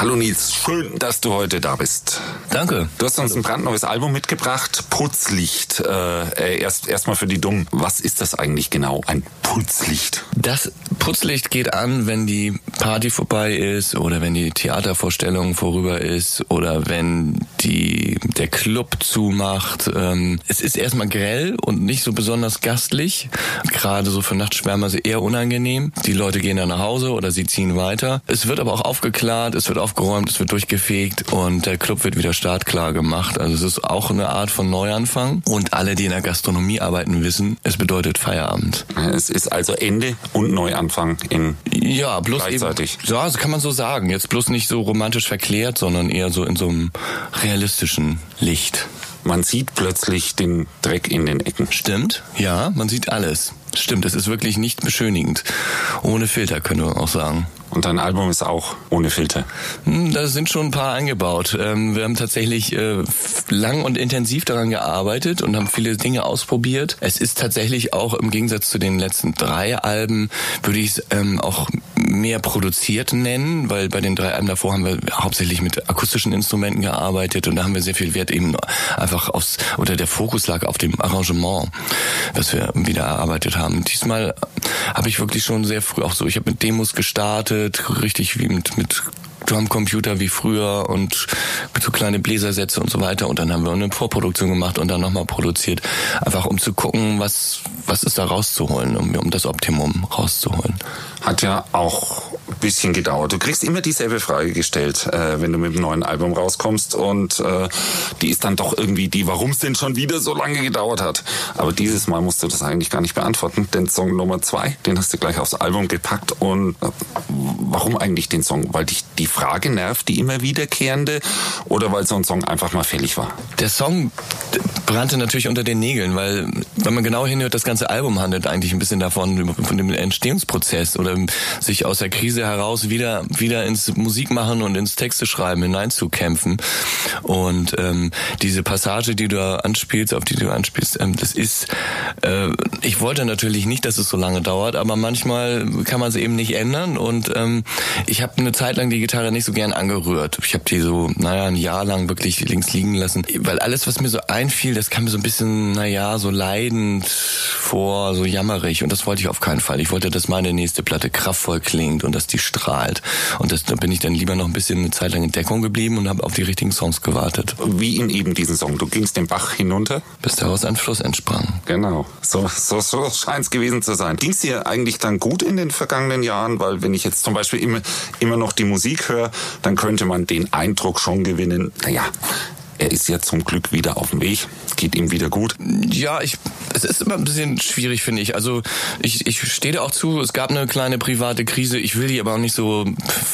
Hallo Nils, schön, dass du heute da bist. Danke. Du hast uns ein brandneues Album mitgebracht, Putzlicht. Äh, erst erstmal für die Dummen. Was ist das eigentlich genau, ein Putzlicht? Das Putzlicht geht an, wenn die Party vorbei ist oder wenn die Theatervorstellung vorüber ist oder wenn die der Club zumacht. Ähm, es ist erstmal grell und nicht so besonders gastlich. Gerade so für Nachtschwärmer ist eher unangenehm. Die Leute gehen dann nach Hause oder sie ziehen weiter. Es wird aber auch aufgeklärt, es wird aufgeräumt, es wird durchgefegt und der Club wird wieder startklar gemacht. Also es ist auch eine Art von Neuanfang. Und alle, die in der Gastronomie arbeiten, wissen, es bedeutet Feierabend. Es ist also Ende und Neuanfang in ja, bloß gleichzeitig. Eben, ja, das kann man so sagen. Jetzt bloß nicht so romantisch verklärt, sondern eher so in so einem realistischen Licht. Man sieht plötzlich den Dreck in den Ecken. Stimmt, ja, man sieht alles. Stimmt, es ist wirklich nicht beschönigend. Ohne Filter, können wir auch sagen. Und dein Album ist auch ohne Filter. Hm, da sind schon ein paar eingebaut. Ähm, wir haben tatsächlich äh, lang und intensiv daran gearbeitet und haben viele Dinge ausprobiert. Es ist tatsächlich auch im Gegensatz zu den letzten drei Alben, würde ich es ähm, auch mehr produziert nennen, weil bei den drei Alben davor haben wir hauptsächlich mit akustischen Instrumenten gearbeitet und da haben wir sehr viel Wert eben einfach aufs, oder der Fokus lag auf dem Arrangement, was wir wieder erarbeitet haben. Diesmal habe ich wirklich schon sehr früh auch so, ich habe mit Demos gestartet, richtig wie mit, mit Drumcomputer wie früher und mit so kleine Bläsersätze und so weiter. Und dann haben wir eine Vorproduktion gemacht und dann nochmal produziert. Einfach um zu gucken, was, was ist da rauszuholen, um, um das Optimum rauszuholen. Hat ja auch ein bisschen gedauert. Du kriegst immer dieselbe Frage gestellt, äh, wenn du mit einem neuen Album rauskommst. Und äh, die ist dann doch irgendwie die, warum es denn schon wieder so lange gedauert hat. Aber dieses Mal musst du das eigentlich gar nicht beantworten. Den Song Nummer zwei, den hast du gleich aufs Album gepackt. Und äh, warum eigentlich den Song? Weil dich die Frage nervt, die immer wiederkehrende, oder weil so ein Song einfach mal fällig war? Der Song brannte natürlich unter den Nägeln, weil wenn man genau hinhört, das ganze Album handelt eigentlich ein bisschen davon, von dem Entstehungsprozess oder sich aus der Krise heraus wieder wieder ins Musikmachen und ins Texte schreiben hineinzukämpfen. Und ähm, diese Passage, die du anspielst, auf die du anspielst, ähm, das ist, äh, ich wollte natürlich nicht, dass es so lange dauert, aber manchmal kann man es eben nicht ändern. Und ähm, ich habe eine Zeit lang die Gitarre nicht so gern angerührt. Ich habe die so, naja, ein Jahr lang wirklich links liegen lassen, weil alles, was mir so einfiel, das kam mir so ein bisschen, naja, so leidend vor, so jammerig. Und das wollte ich auf keinen Fall. Ich wollte, dass meine nächste Platte kraftvoll klingt und dass die strahlt. Und das, da bin ich dann lieber noch ein bisschen eine Zeit lang in Deckung geblieben und habe auf die richtigen Songs gewartet. Wie in eben diesen Song. Du gingst den Bach hinunter. Bis daraus ein Fluss entsprang. Genau. So, so, so scheint es gewesen zu sein. Ging es dir eigentlich dann gut in den vergangenen Jahren? Weil wenn ich jetzt zum Beispiel immer, immer noch die Musik höre, dann könnte man den Eindruck schon gewinnen, naja, er ist ja zum Glück wieder auf dem Weg. Geht ihm wieder gut. Ja, ich, es ist immer ein bisschen schwierig, finde ich. Also ich, ich stehe da auch zu, es gab eine kleine private Krise. Ich will die aber auch nicht so,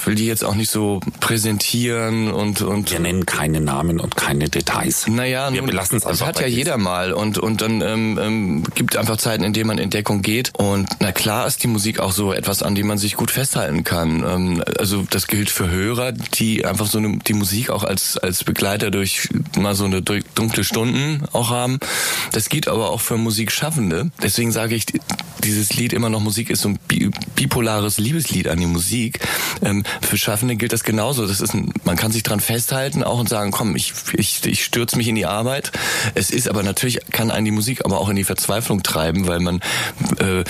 will die jetzt auch nicht so präsentieren und, und. Wir nennen keine Namen und keine Details. Naja, wir belassen es einfach. Das hat ja jeder mal und, und dann ähm, ähm, gibt einfach Zeiten, in denen man in Deckung geht. Und na klar ist die Musik auch so etwas, an dem man sich gut festhalten kann. Ähm, also das gilt für Hörer, die einfach so eine, die Musik auch als, als Begleiter durch mal so eine dunkle Stunden auch haben. Das geht aber auch für Musikschaffende. Deswegen sage ich, dieses Lied immer noch Musik ist so ein bipolares Liebeslied an die Musik. Ähm, für Schaffende gilt das genauso. Das ist ein, man kann sich dran festhalten auch und sagen, komm, ich, ich, ich stürze mich in die Arbeit. Es ist aber natürlich, kann einen die Musik aber auch in die Verzweiflung treiben, weil man äh,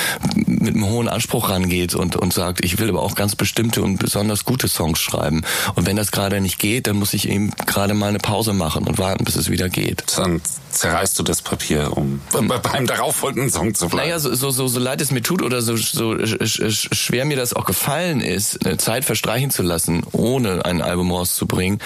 mit einem hohen Anspruch rangeht und, und sagt, ich will aber auch ganz bestimmte und besonders gute Songs schreiben. Und wenn das gerade nicht geht, dann muss ich eben gerade mal eine Pause machen und warten, bis es wieder geht. Dann zerreißt du das Papier, um beim darauffolgenden Song zu bleiben. Naja, so, so, so, so leid es mir tut oder so, so schwer mir das auch gefallen ist, eine Zeit verstreichen zu lassen, ohne ein Album rauszubringen,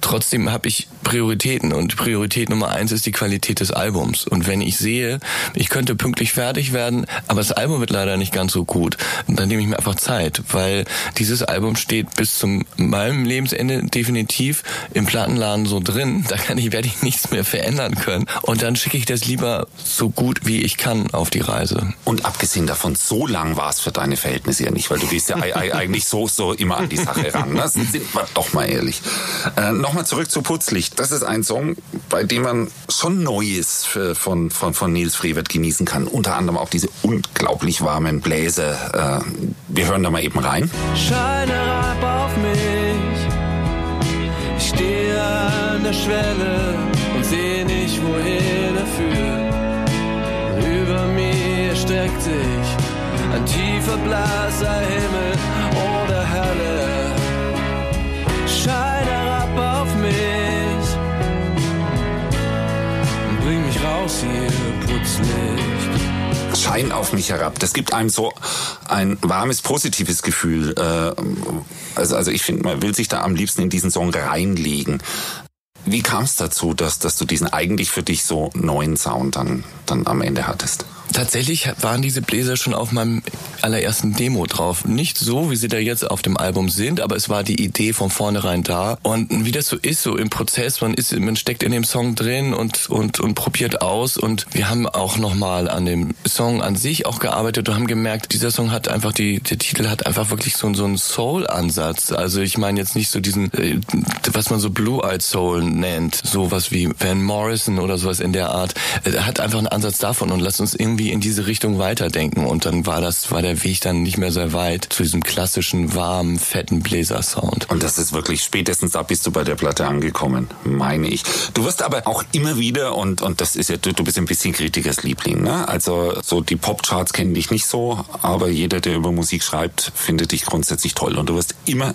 trotzdem habe ich Prioritäten und Priorität Nummer eins ist die Qualität des Albums. Und wenn ich sehe, ich könnte pünktlich fertig werden, aber das Album wird leider nicht ganz so gut, dann nehme ich mir einfach Zeit, weil dieses Album steht bis zum meinem Lebensende definitiv im Plattenladen so drin, da kann ich, werde ich nichts mehr verändern können. Und dann schicke ich das lieber so gut wie ich kann auf die Reise. Und abgesehen davon, so lang war es für deine Verhältnisse ja nicht, weil du gehst ja eigentlich so, so immer an die Sache ran. Ne? Sind wir doch mal ehrlich. Äh, Nochmal zurück zu Putzlicht. Das ist ein Song, bei dem man schon Neues für, von, von, von Nils Frevert genießen kann. Unter anderem auch diese unglaublich warmen Bläse. Äh, wir hören da mal eben rein. Scheine ab auf mich. Der Schwelle und sehe nicht, wohin er führt. Über mir streckt sich ein tiefer blasser Himmel oder Hölle. Scheine herab auf mich und bring mich raus hier, Putzlicht. Schein auf mich herab. Das gibt einem so ein warmes, positives Gefühl. Äh, also, also ich finde, man will sich da am liebsten in diesen Song reinlegen. Wie kam es dazu, dass, dass du diesen eigentlich für dich so neuen Sound dann, dann am Ende hattest? Tatsächlich waren diese Bläser schon auf meinem allerersten Demo drauf. Nicht so, wie sie da jetzt auf dem Album sind, aber es war die Idee von vornherein da. Und wie das so ist, so im Prozess, man ist, man steckt in dem Song drin und, und, und probiert aus. Und wir haben auch nochmal an dem Song an sich auch gearbeitet und haben gemerkt, dieser Song hat einfach, die, der Titel hat einfach wirklich so, so einen Soul-Ansatz. Also ich meine jetzt nicht so diesen, äh, was man so Blue-Eyed Soul nennt, sowas wie Van Morrison oder sowas in der Art. Er hat einfach einen Ansatz davon und lasst uns irgendwie in diese Richtung weiterdenken. Und dann war das, war der Weg dann nicht mehr sehr weit zu diesem klassischen, warmen, fetten Bläsersound. Und das ist wirklich spätestens da bist du bei der Platte angekommen, meine ich. Du wirst aber auch immer wieder, und, und das ist ja, du, du bist ein bisschen Kritikers Liebling, ne? Also so die Popcharts kennen dich nicht so, aber jeder, der über Musik schreibt, findet dich grundsätzlich toll. Und du wirst immer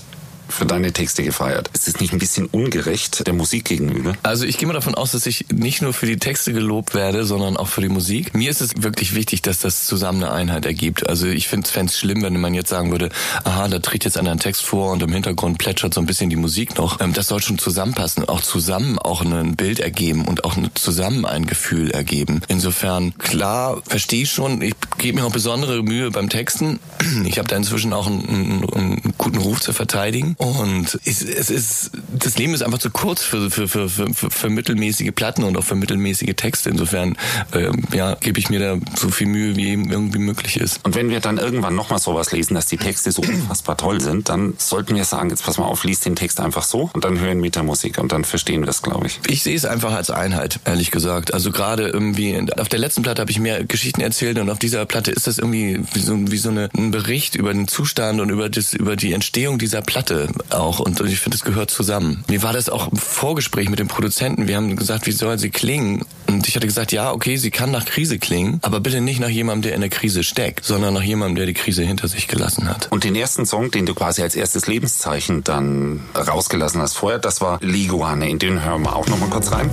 für deine Texte gefeiert. Ist es nicht ein bisschen ungerecht der Musik gegenüber? Also ich gehe mal davon aus, dass ich nicht nur für die Texte gelobt werde, sondern auch für die Musik. Mir ist es wirklich wichtig, dass das zusammen eine Einheit ergibt. Also ich finde es schlimm, wenn man jetzt sagen würde, aha, da tritt jetzt einer ein Text vor und im Hintergrund plätschert so ein bisschen die Musik noch. Ähm, das soll schon zusammenpassen, auch zusammen auch ein Bild ergeben und auch zusammen ein Gefühl ergeben. Insofern, klar, verstehe ich schon, ich gebe mir auch besondere Mühe beim Texten. Ich habe da inzwischen auch einen, einen, einen guten Ruf zu verteidigen. Und es, es ist, das Leben ist einfach zu kurz für, für, für, für, für mittelmäßige Platten und auch für mittelmäßige Texte. Insofern, ähm, ja, gebe ich mir da so viel Mühe, wie eben irgendwie möglich ist. Und wenn wir dann irgendwann nochmal sowas lesen, dass die Texte so unfassbar toll sind, dann sollten wir sagen, jetzt pass mal auf, lies den Text einfach so und dann hören der Musik und dann verstehen wir das, glaube ich. Ich sehe es einfach als Einheit, ehrlich gesagt. Also gerade irgendwie, auf der letzten Platte habe ich mehr Geschichten erzählt und auf dieser Platte ist das irgendwie wie so, wie so eine, ein Bericht über den Zustand und über, das, über die Entstehung dieser Platte auch und ich finde, es gehört zusammen. Mir war das auch im Vorgespräch mit dem Produzenten. Wir haben gesagt, wie soll sie klingen? Und ich hatte gesagt, ja, okay, sie kann nach Krise klingen, aber bitte nicht nach jemandem, der in der Krise steckt, sondern nach jemandem, der die Krise hinter sich gelassen hat. Und den ersten Song, den du quasi als erstes Lebenszeichen dann rausgelassen hast vorher, das war Leguane. In den hören wir auch noch mal kurz rein.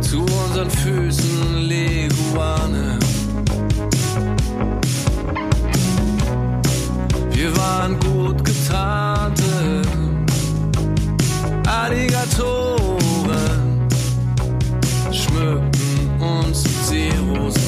Zu unseren Füßen Leguane. Wir waren gut getarnte Alligatoren, schmückten uns Seerosen.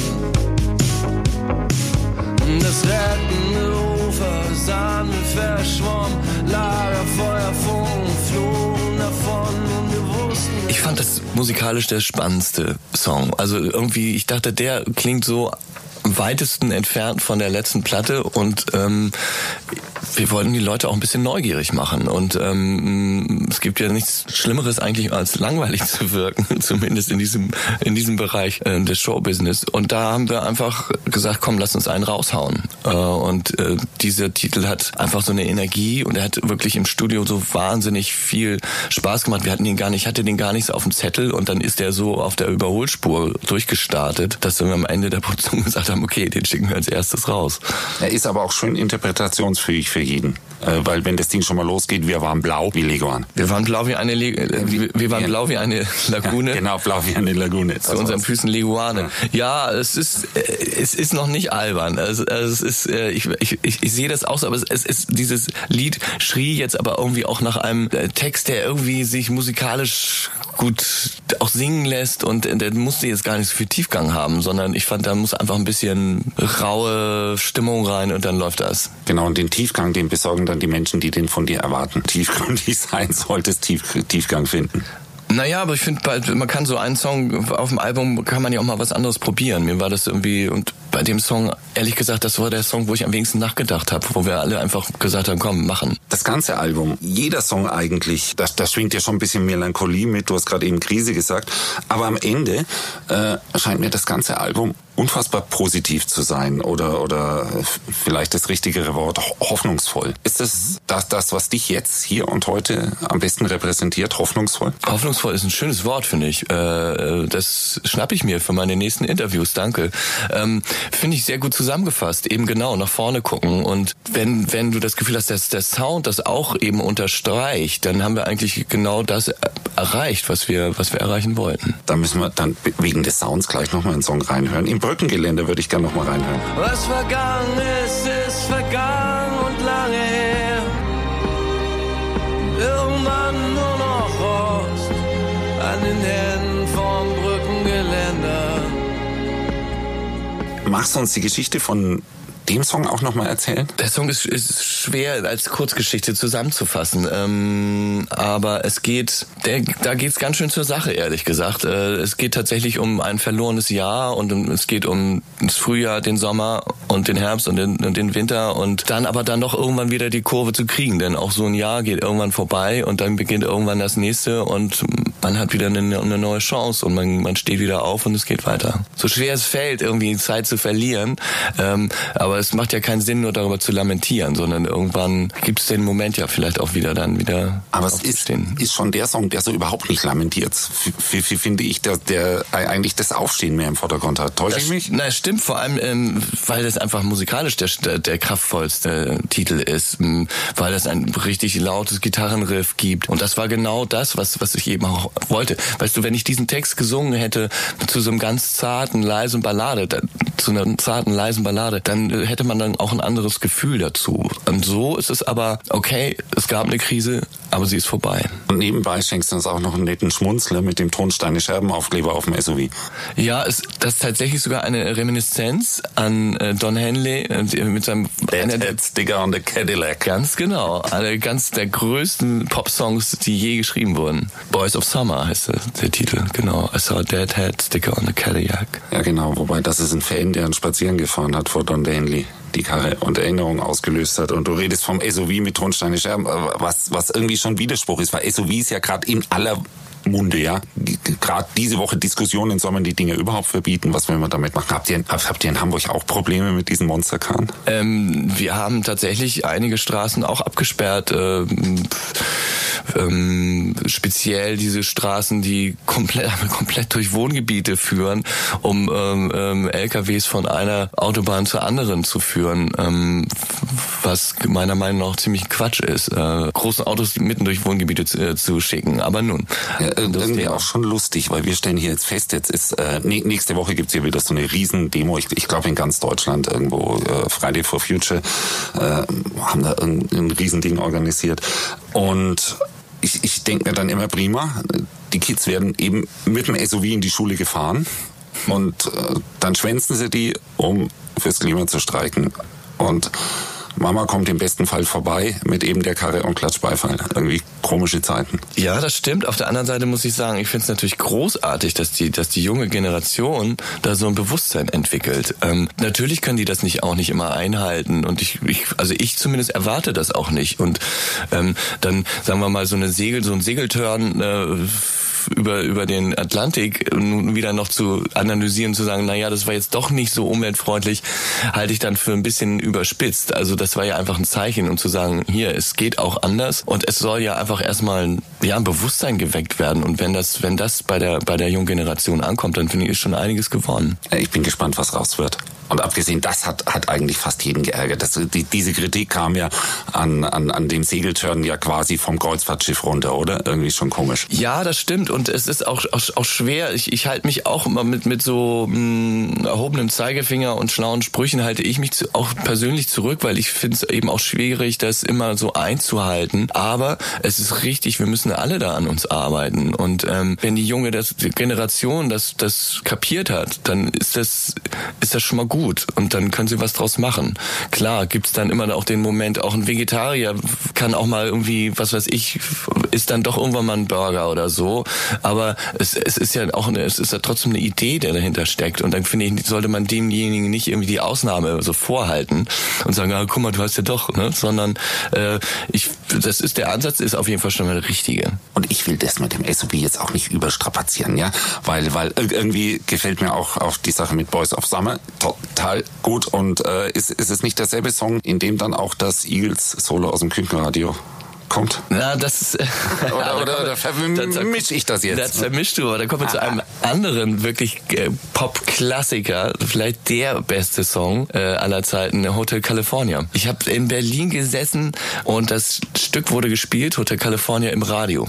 Das rettende Ufer sahen wir verschwommen, Lagerfeuer, Funken flogen davon und wir wussten. Ich fand das musikalisch der spannendste Song. Also irgendwie, ich dachte, der klingt so am weitesten entfernt von der letzten Platte und ähm, wir wollten die Leute auch ein bisschen neugierig machen. Und ähm, es gibt ja nichts Schlimmeres eigentlich als langweilig zu wirken, zumindest in diesem in diesem Bereich äh, des Showbusiness. Und da haben wir einfach gesagt, komm, lass uns einen raushauen. Äh, und äh, dieser Titel hat einfach so eine Energie und er hat wirklich im Studio so wahnsinnig viel Spaß gemacht. Wir hatten den gar nicht, hatte den gar nicht so auf dem Zettel und dann ist er so auf der Überholspur durchgestartet, dass wir am Ende der Produktion gesagt haben, okay, den schicken wir als erstes raus. Er ist aber auch schön interpretationsfähig für jeden. Äh, weil wenn das Ding schon mal losgeht, wir waren blau wie Leguan. Wir waren blau wie eine Le äh, wir, wir waren blau wie eine Lagune. Ja, genau, blau wie eine Lagune. Zu unseren Füßen Leguane. Ja. ja, es ist äh, es ist noch nicht albern. Also, es ist äh, ich, ich, ich, ich sehe das auch so, aber es, es ist dieses Lied schrie jetzt aber irgendwie auch nach einem äh, Text, der irgendwie sich musikalisch gut auch singen lässt und der musste jetzt gar nicht so viel Tiefgang haben, sondern ich fand, da muss einfach ein bisschen raue Stimmung rein und dann läuft das. Genau, und den Tiefgang, den besorgen dann die Menschen, die den von dir erwarten. Tiefgründig sein solltest, Tief, Tiefgang finden. Naja, aber ich finde, man kann so einen Song auf dem Album, kann man ja auch mal was anderes probieren. Mir war das irgendwie, und bei dem Song, ehrlich gesagt, das war der Song, wo ich am wenigsten nachgedacht habe, wo wir alle einfach gesagt haben, komm, machen. Das ganze Album, jeder Song eigentlich, da, da schwingt ja schon ein bisschen Melancholie mit, du hast gerade eben Krise gesagt, aber am Ende äh, scheint mir das ganze Album unfassbar positiv zu sein oder oder vielleicht das richtigere Wort hoffnungsvoll. Ist das, das das was dich jetzt hier und heute am besten repräsentiert? Hoffnungsvoll? Hoffnungsvoll ist ein schönes Wort finde ich. Äh, das schnapp ich mir für meine nächsten Interviews. Danke. Ähm, finde ich sehr gut zusammengefasst. Eben genau nach vorne gucken und wenn wenn du das Gefühl hast, dass der Sound das auch eben unterstreicht, dann haben wir eigentlich genau das erreicht, was wir was wir erreichen wollten. Da müssen wir dann wegen des Sounds gleich nochmal einen Song reinhören. Im Brückengeländer würde ich gerne noch mal reinhören. Was vergangen ist, ist vergangen an den Händen vom Brückengeländer. Machst du uns die Geschichte von dem Song auch nochmal erzählen? Der Song ist, ist schwer als Kurzgeschichte zusammenzufassen, ähm, aber es geht, der, da geht's ganz schön zur Sache, ehrlich gesagt. Äh, es geht tatsächlich um ein verlorenes Jahr und es geht um das Frühjahr, den Sommer und den Herbst und den, und den Winter und dann aber dann doch irgendwann wieder die Kurve zu kriegen, denn auch so ein Jahr geht irgendwann vorbei und dann beginnt irgendwann das nächste und man hat wieder eine, eine neue Chance und man, man steht wieder auf und es geht weiter. So schwer es fällt, irgendwie Zeit zu verlieren, ähm, aber es macht ja keinen Sinn, nur darüber zu lamentieren, sondern irgendwann gibt es den Moment ja vielleicht auch wieder dann wieder. Aber es ist, ist schon der Song, der so überhaupt nicht lamentiert. Wie, finde ich, der, der eigentlich das Aufstehen mehr im Vordergrund hat. Täusche ich mich? Na, stimmt, vor allem, ähm, weil das einfach musikalisch der, der kraftvollste Titel ist, weil das ein richtig lautes Gitarrenriff gibt. Und das war genau das, was, was ich eben auch wollte. Weißt du, wenn ich diesen Text gesungen hätte zu so einem ganz zarten, leisen Ballade, zu einer zarten, leisen Ballade, dann hätte man dann auch ein anderes Gefühl dazu. Und so ist es aber, okay, es gab eine Krise, aber sie ist vorbei. Und nebenbei schenkst du uns auch noch einen netten Schmunzler mit dem Tonsteine Scherbenaufkleber auf dem SUV. Ja, es, das ist tatsächlich sogar eine Reminiszenz an äh, Don Henley äh, mit seinem Deadhead Sticker on the Cadillac. Ganz genau. Eine ganz der größten Pop-Songs, die je geschrieben wurden. Boys of Summer heißt der, der Titel, genau. I saw a Deadhead Sticker on the Cadillac. Ja, genau. Wobei das ist ein Fan, der einen Spazieren gefahren hat vor Don Henley die Karre und Erinnerungen ausgelöst hat. Und du redest vom SUV mit Tonsteine Scherben, was, was irgendwie schon Widerspruch ist, weil SUV ist ja gerade in aller Munde, ja. Gerade diese Woche Diskussionen, soll man die Dinge überhaupt verbieten? Was will man damit machen? Habt ihr, habt ihr in Hamburg auch Probleme mit diesen Monsterkarren? Ähm, wir haben tatsächlich einige Straßen auch abgesperrt. Ähm, ähm, speziell diese Straßen, die komplett, komplett durch Wohngebiete führen, um ähm, ähm, LKWs von einer Autobahn zur anderen zu führen, ähm, was meiner Meinung nach ziemlich Quatsch ist, äh, große Autos mitten durch Wohngebiete zu, äh, zu schicken. Aber nun. Ja, irgendwie auch schon lustig, weil wir stellen hier jetzt fest, jetzt ist äh, nächste Woche gibt's hier wieder so eine riesen Demo, ich, ich glaube in ganz Deutschland irgendwo, äh, Friday for Future, äh, haben da ein, ein Riesending organisiert. Und ich, ich denke mir dann immer prima, die Kids werden eben mit dem SUV in die Schule gefahren und äh, dann schwänzen sie die, um fürs Klima zu streiken. Und Mama kommt im besten Fall vorbei mit eben der Karre und klatscht Beifall. Irgendwie komische Zeiten. Ja, das stimmt. Auf der anderen Seite muss ich sagen, ich finde es natürlich großartig, dass die, dass die junge Generation da so ein Bewusstsein entwickelt. Ähm, natürlich können die das nicht auch nicht immer einhalten und ich, ich also ich zumindest erwarte das auch nicht. Und ähm, dann sagen wir mal so eine Segel, so ein Segeltörn. Äh, über, über den Atlantik wieder noch zu analysieren, zu sagen, na ja, das war jetzt doch nicht so umweltfreundlich, halte ich dann für ein bisschen überspitzt. Also das war ja einfach ein Zeichen, um zu sagen, hier, es geht auch anders und es soll ja einfach erstmal ja, ein Bewusstsein geweckt werden. Und wenn das, wenn das bei der, bei der jungen Generation ankommt, dann finde ich, ist schon einiges gewonnen. Ich bin gespannt, was raus wird. Und abgesehen, das hat, hat eigentlich fast jeden geärgert. Das, die, diese Kritik kam ja an, an, an dem Segeltörn ja quasi vom Kreuzfahrtschiff runter, oder? Irgendwie schon komisch. Ja, das stimmt. Und es ist auch, auch, auch schwer. Ich, ich halte mich auch immer mit, mit so mh, hm, erhobenem Zeigefinger und schlauen Sprüchen halte ich mich zu, auch persönlich zurück, weil ich finde es eben auch schwierig, das immer so einzuhalten. Aber es ist richtig, wir müssen alle da an uns arbeiten. Und ähm, wenn die junge das, die Generation das, das kapiert hat, dann ist das, ist das schon mal gut gut und dann können sie was draus machen. Klar, gibt's dann immer auch den Moment, auch ein Vegetarier kann auch mal irgendwie, was weiß ich, ist dann doch irgendwann mal ein Burger oder so. Aber es, es ist ja auch eine, es ist ja trotzdem eine Idee, der dahinter steckt. Und dann finde ich, sollte man demjenigen nicht irgendwie die Ausnahme so vorhalten und sagen, ah, guck mal, du hast ja doch, ne? Sondern äh, ich, das ist der Ansatz, ist auf jeden Fall schon mal der richtige. Und ich will das mit dem SUV jetzt auch nicht überstrapazieren, ja, weil weil irgendwie gefällt mir auch auch die Sache mit Boys of Summer total gut und äh, ist ist es nicht derselbe Song, in dem dann auch das Eagles Solo aus dem Küchenradio kommt? Na, das ist, oder, oder, oder vermische ich das jetzt? Das vermischst du, aber dann kommen wir zu einem anderen wirklich äh, Pop-Klassiker, vielleicht der beste Song äh, aller Zeiten, Hotel California. Ich habe in Berlin gesessen und das Stück wurde gespielt, Hotel California im Radio.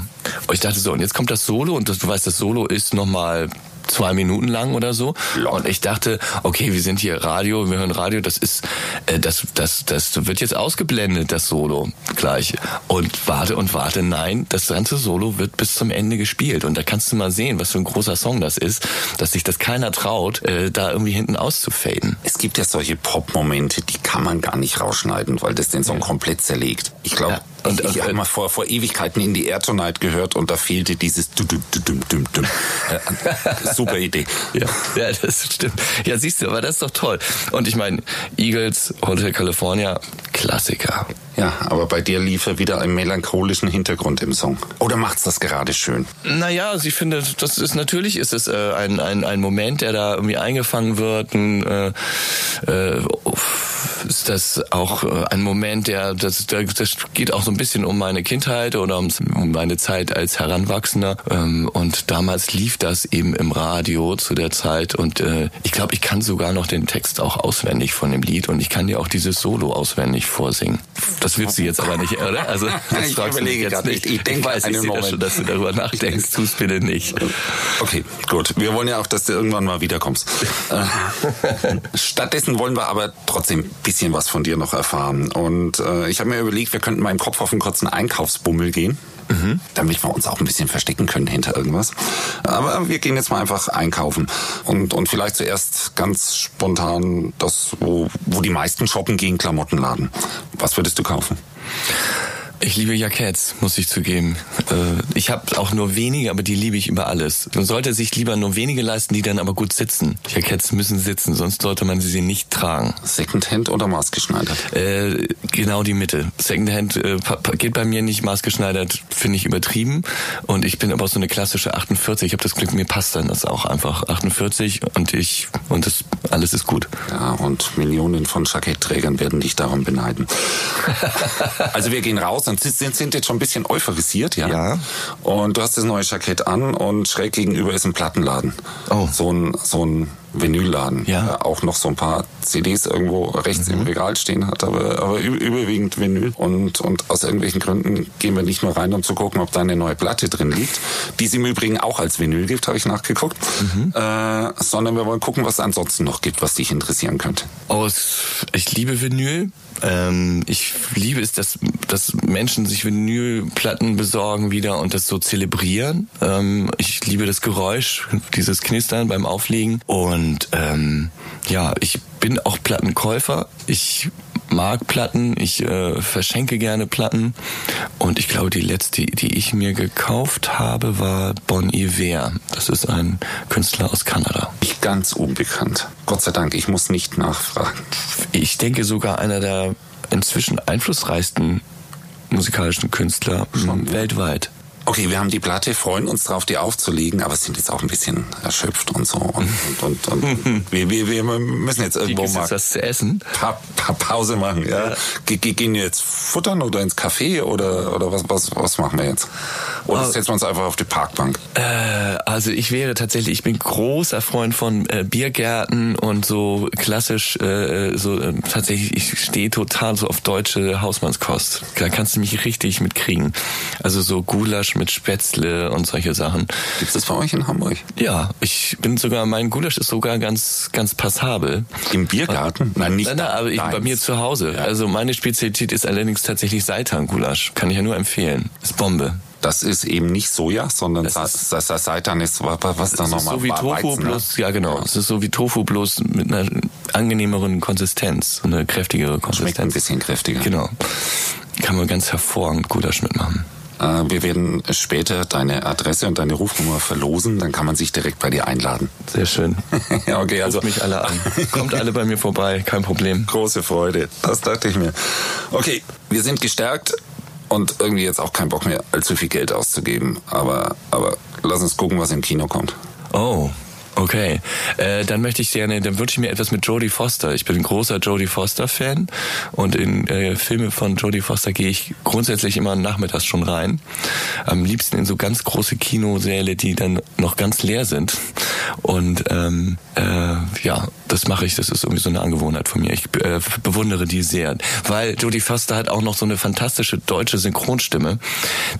Und ich dachte so, und jetzt kommt das Solo und das, du weißt, das Solo ist nochmal zwei Minuten lang oder so. Und ich dachte, okay, wir sind hier Radio, wir hören Radio, das ist, äh, das, das, das wird jetzt ausgeblendet, das Solo gleich. Und warte und warte, nein, das ganze Solo wird bis zum Ende gespielt. Und da kannst du mal sehen, was für ein großer Song das ist, dass sich das keiner traut, äh, da irgendwie hinten auszufaden. Es gibt ja solche Pop-Momente, die kann man gar nicht rausschneiden, weil das den Song komplett zerlegt. Ich glaube, Ja. Und, ich, ich habe mal vor, vor Ewigkeiten in die Air Tonight gehört und da fehlte dieses du du du dum dum dum. Äh, Super Idee. Ja, ja, das stimmt. Ja, siehst du, aber das ist doch toll. Und ich meine, Eagles, Hotel California, Klassiker. Ja, aber bei dir lief er wieder einen melancholischen Hintergrund im Song. Oder macht's das gerade schön? Naja, also ich finde, das ist natürlich ist es äh, ein, ein, ein Moment, der da irgendwie eingefangen wird. Ein, äh, äh, ist das auch äh, ein Moment, der das, das geht auch so ein bisschen um meine Kindheit oder um, um meine Zeit als Heranwachsender. Ähm, und damals lief das eben im Radio zu der Zeit. Und äh, ich glaube, ich kann sogar noch den Text auch auswendig von dem Lied und ich kann dir auch dieses Solo auswendig vorsingen. Das willst du jetzt aber nicht, oder? Also das Ich fragst du überlege jetzt gerade nicht. Ich denke weiß, ich einen sehe das Moment. schon, dass du darüber nachdenkst. Tu's bitte nicht. Okay, gut. Wir wollen ja auch, dass du irgendwann mal wiederkommst. Äh, Stattdessen wollen wir aber trotzdem ein bisschen was von dir noch erfahren. Und äh, ich habe mir überlegt, wir könnten mal im Kopf auf einen kurzen Einkaufsbummel gehen. Damit wir uns auch ein bisschen verstecken können hinter irgendwas. Aber wir gehen jetzt mal einfach einkaufen. Und, und vielleicht zuerst ganz spontan das, wo, wo die meisten shoppen gehen, Klamottenladen. Was würdest du kaufen? Ich liebe Jacketts, muss ich zugeben. Äh, Ich habe auch nur wenige, aber die liebe ich über alles. Man sollte sich lieber nur wenige leisten, die dann aber gut sitzen. Jacketts müssen sitzen, sonst sollte man sie nicht tragen. Secondhand oder maßgeschneidert? Äh, genau die Mitte. Secondhand äh, geht bei mir nicht maßgeschneidert, finde ich übertrieben. Und ich bin aber auch so eine klassische 48. Ich habe das Glück, mir passt dann das auch einfach 48 und ich und das alles ist gut. Ja, und Millionen von Jackettträgern werden dich darum beneiden. also wir gehen raus und sind, sind jetzt schon ein bisschen euphorisiert, ja? Ja. Und du hast das neue Jackett an und schräg gegenüber ist ein Plattenladen. Oh. So ein, so ein Vinylladen. Ja. Der auch noch so ein paar CDs irgendwo rechts im Regal stehen hat, aber, aber überwiegend Vinyl. Und, und aus irgendwelchen Gründen gehen wir nicht nur rein, um zu gucken, ob da eine neue Platte drin liegt, die es im Übrigen auch als Vinyl gibt, habe ich nachgeguckt, äh, sondern wir wollen gucken, was es ansonsten noch gibt, was dich interessieren könnte. Aus, ich liebe Vinyl. Ähm, ich liebe es, dass, dass Menschen sich Vinylplatten besorgen wieder und das so zelebrieren. Ähm, ich liebe das Geräusch, dieses Knistern beim Auflegen. Und ähm, ja, ich bin auch Plattenkäufer. Ich mag Platten, ich äh, verschenke gerne Platten. Und ich glaube, die letzte, die ich mir gekauft habe, war Bon Iver. Das ist ein Künstler aus Kanada. Nicht ganz unbekannt. Gott sei Dank, ich muss nicht nachfragen. ich denke sogar einer der inzwischen einflussreichsten musikalischen Künstler weltweit. Okay, wir haben die Platte, freuen uns drauf, die aufzulegen, aber sind jetzt auch ein bisschen erschöpft und so. Und, und, und, und wir, wir, wir müssen jetzt irgendwo mal was zu essen? pa pa Pause machen. Ja? Ge ge gehen wir jetzt futtern oder ins Café oder, oder was, was, was machen wir jetzt? Oder Oh. setzen wir uns einfach auf die Parkbank? Äh, also ich wäre tatsächlich, ich bin großer Freund von äh, Biergärten und so klassisch, äh, so äh, tatsächlich, ich stehe total so auf deutsche Hausmannskost. Da kannst du mich richtig mitkriegen. Also so Gulasch mit Spätzle und solche Sachen. Gibt's das bei euch in Hamburg? Ja, ich bin sogar, mein Gulasch ist sogar ganz, ganz passabel. Im Biergarten? Nein, nicht Nein, nein, aber ich, bei mir zu Hause. Also meine Spezialität ist allerdings tatsächlich Seitan-Gulasch. Kann ich ja nur empfehlen. Ist Bombe. Das ist eben nicht Soja, sondern Das Sa Sa Seitan ist, was, da Es ist nochmal so wie Tofu Weizen, ne? bloß, ja genau, es ist so wie Tofu bloß mit einer angenehmeren Konsistenz, eine kräftigere Schmeckt ein Konsistenz. bisschen kräftiger. Genau. Kann man ganz hervorragend Gulasch mitmachen. Äh, wir werden später deine Adresse und deine Rufnummer verlosen, dann kann man sich direkt bei dir einladen. Sehr schön. ja, okay, also Ruft mich alle an. Kommt alle bei mir vorbei, kein Problem. große Freude. Das dachte ich mir. Okay, wir sind gestärkt und irgendwie jetzt auch kein Bock mehr, allzu viel Geld auszugeben. Aber, aber lass uns gucken, was im Kino kommt. Oh, okay. Äh, dann möchte ich gerne, dann wünsche ich mir etwas mit Jodie Foster. Ich bin ein großer Jodie Foster-Fan und in äh, Filme von Jodie Foster gehe ich grundsätzlich immer nachmittags schon rein. Am liebsten in so ganz große Kinosäle, die dann noch ganz leer sind. Und ähm, äh, ja, das mache ich, das ist irgendwie so eine Angewohnheit von mir. Ich äh, bewundere die sehr, weil Jodie Foster hat auch noch so eine fantastische deutsche Synchronstimme,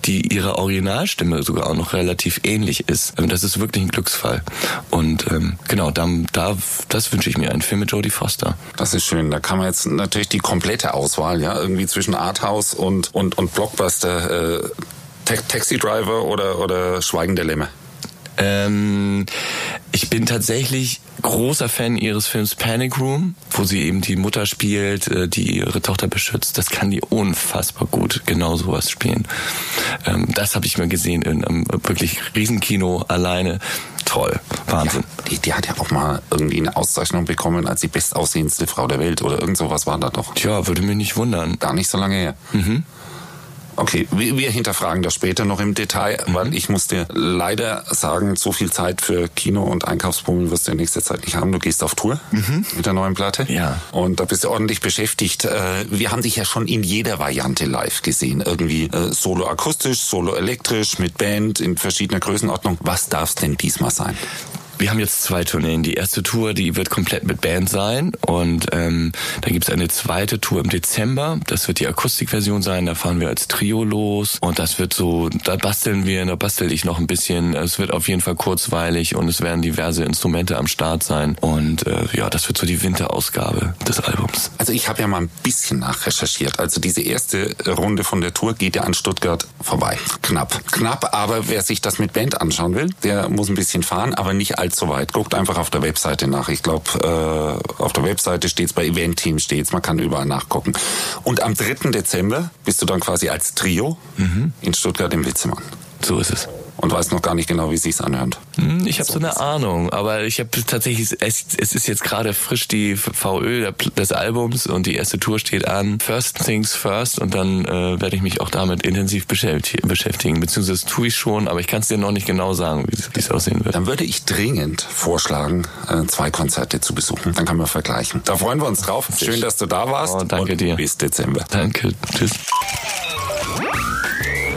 die ihrer Originalstimme sogar auch noch relativ ähnlich ist. Ähm, Das ist wirklich ein Glücksfall. Und ähm, genau, da, da, das wünsche ich mir, einen Film mit Jodie Foster. Das ist schön. Da kann man jetzt natürlich die komplette Auswahl, ja, irgendwie zwischen Arthouse und, und, und Blockbuster, äh, Ta Taxi Driver oder, oder Schweigen der Lämme. Ähm, ich bin tatsächlich großer Fan ihres Films Panic Room, wo sie eben die Mutter spielt, äh, die ihre Tochter beschützt. Das kann die unfassbar gut, genau sowas spielen. Ähm, das habe ich mir gesehen in einem wirklich Riesenkino alleine. Toll, Wahnsinn. Die, die hat ja auch mal irgendwie eine Auszeichnung bekommen als die bestaussehendste Frau der Welt oder irgend sowas war da doch. Tja, würde mich nicht wundern. Gar nicht so lange her. Okay, wir, wir hinterfragen das später noch im Detail, weil ich muss dir leider sagen, so viel Zeit für Kino und Einkaufsbummel wirst du in nächster Zeit nicht haben. Du gehst auf Tour mit der neuen Platte. Ja. Und da bist du ordentlich beschäftigt. Äh, Wir haben dich ja schon in jeder Variante live gesehen. Irgendwie äh, solo akustisch, solo elektrisch, mit Band in verschiedener Größenordnung. Was darf's denn diesmal sein? Wir haben jetzt zwei Tourneen. Die erste Tour, die wird komplett mit Band sein und ähm, dann gibt's eine zweite Tour im Dezember. Das wird die Akustikversion sein. Da fahren wir als Trio los und das wird so, da basteln wir, da bastel ich noch ein bisschen. Es wird auf jeden Fall kurzweilig und es werden diverse Instrumente am Start sein und äh, ja, das wird so die Winterausgabe des Albums. Also ich habe ja mal ein bisschen nachrecherchiert. Also diese erste Runde von der Tour geht ja an Stuttgart vorbei. Knapp. Knapp, aber wer sich das mit Band anschauen will, der muss ein bisschen fahren, aber nicht weit. Guckt einfach auf der Webseite nach. Ich glaube, äh, auf der Webseite steht's bei Event-Team steht's. Man kann überall nachgucken. Und am 3. Dezember bist du dann quasi als Trio in Stuttgart im Witzemann. So ist es. Und weißt noch gar nicht genau, wie sich's anhört. Hm, Ich habe so eine Ahnung, aber ich habe tatsächlich, es, es ist jetzt gerade frisch die VÖ des Albums und die erste Tour steht an. First things first und dann äh, werde ich mich auch damit intensiv beschäfti- beschäftigen, beziehungsweise das tue ich schon, aber ich kann es dir noch nicht genau sagen, wie es- aussehen wird. Dann würde ich dringend vorschlagen, äh, zwei Konzerte zu besuchen. Dann können wir vergleichen. Da freuen wir uns drauf. Schön, dass du da warst. Oh, danke und dir. Bis Dezember. Danke, tschüss.